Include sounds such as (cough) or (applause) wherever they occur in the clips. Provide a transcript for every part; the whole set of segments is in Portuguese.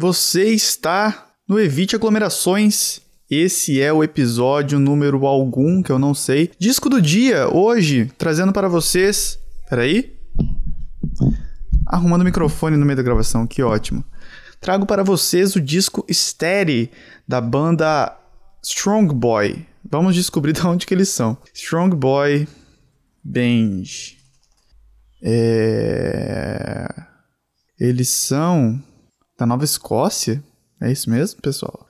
Você está no Evite Aglomerações. Esse é o episódio número algum, que eu não sei. Disco do dia, hoje, trazendo para vocês. Peraí. Arrumando o microfone no meio da gravação, que ótimo. Trago para vocês o disco Steady, da banda Strong Boy. Vamos descobrir (laughs) de onde que eles são. Strong Boy Band. É... Eles são da Nova Escócia? É isso mesmo, pessoal?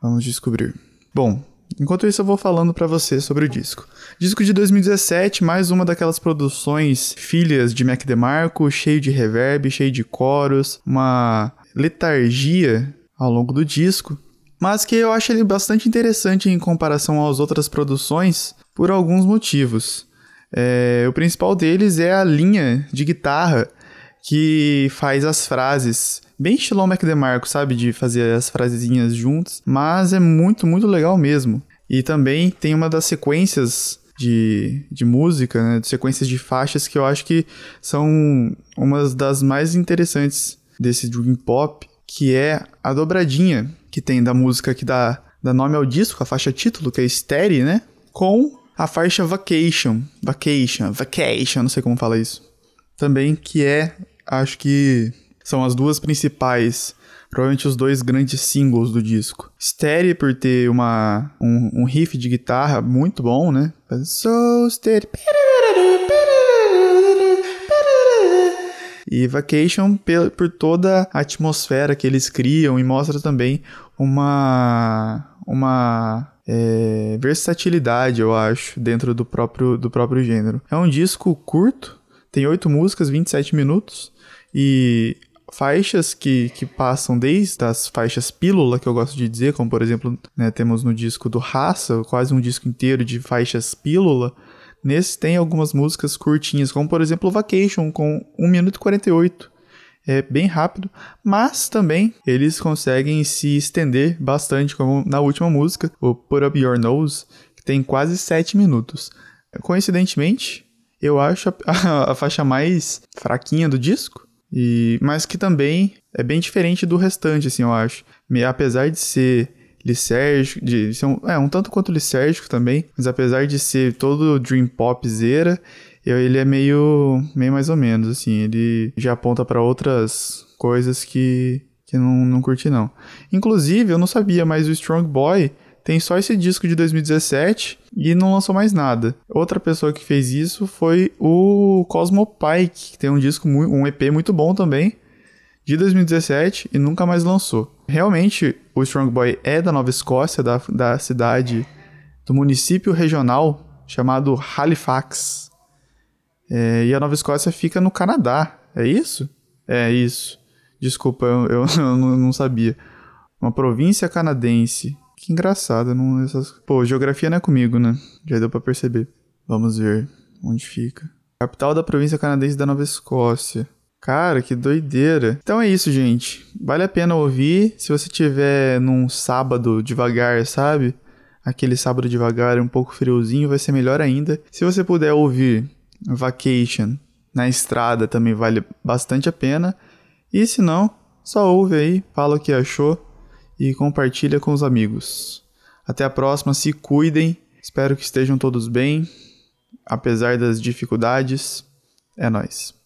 Vamos descobrir. Bom, enquanto isso eu vou falando para você sobre o disco. Disco de 2017, mais uma daquelas produções filhas de Mac DeMarco, cheio de reverb, cheio de coros, uma letargia ao longo do disco, mas que eu acho ele bastante interessante em comparação às outras produções por alguns motivos. É, o principal deles é a linha de guitarra que faz as frases. Bem estilão Mac DeMarco, sabe? De fazer as frasezinhas juntas. Mas é muito, muito legal mesmo. E também tem uma das sequências de, de música, né? Sequências de faixas que eu acho que são umas das mais interessantes desse Dream Pop, que é a dobradinha que tem da música que dá, dá nome ao disco, a faixa título, que é Steady, né? Com a faixa Vacation. Vacation, Vacation, não sei como fala isso. Também que é acho que são as duas principais, provavelmente os dois grandes singles do disco. Steady por ter uma, um, um riff de guitarra muito bom, né? So steady. E Vacation por toda a atmosfera que eles criam e mostra também uma uma é, versatilidade, eu acho, dentro do próprio, do próprio gênero. É um disco curto, tem oito músicas, 27 minutos, e faixas que, que passam desde as faixas pílula, que eu gosto de dizer, como por exemplo, né, temos no disco do Raça, quase um disco inteiro de faixas pílula. Nesse tem algumas músicas curtinhas, como por exemplo Vacation, com 1 minuto e 48. É bem rápido, mas também eles conseguem se estender bastante, como na última música, o Put Up Your Nose, que tem quase 7 minutos. Coincidentemente, eu acho a, (laughs) a, a faixa mais fraquinha do disco, e mas que também é bem diferente do restante, assim, eu acho. Apesar de ser licérgico, de ser um, é, um tanto quanto licérgico também, mas apesar de ser todo dream pop zera, eu, ele é meio, meio mais ou menos, assim, ele já aponta para outras coisas que, que não, não curti não. Inclusive, eu não sabia, mas o Strong Boy tem só esse disco de 2017 e não lançou mais nada. Outra pessoa que fez isso foi o Cosmo Pike, que tem um disco, um EP muito bom também, de 2017 e nunca mais lançou. Realmente, o Strong Boy é da Nova Escócia, da, da cidade, do município regional chamado Halifax. É, e a Nova Escócia fica no Canadá, é isso? É isso. Desculpa, eu, eu, (laughs) eu não sabia. Uma província canadense que engraçado, não essas... Pô, geografia não é comigo, né? Já deu para perceber. Vamos ver onde fica. Capital da província canadense da Nova Escócia. Cara, que doideira. Então é isso, gente. Vale a pena ouvir se você tiver num sábado devagar, sabe? Aquele sábado devagar, um pouco friozinho, vai ser melhor ainda. Se você puder ouvir Vacation na estrada, também vale bastante a pena. E se não, só ouve aí, fala o que achou e compartilha com os amigos. Até a próxima, se cuidem. Espero que estejam todos bem, apesar das dificuldades. É nós.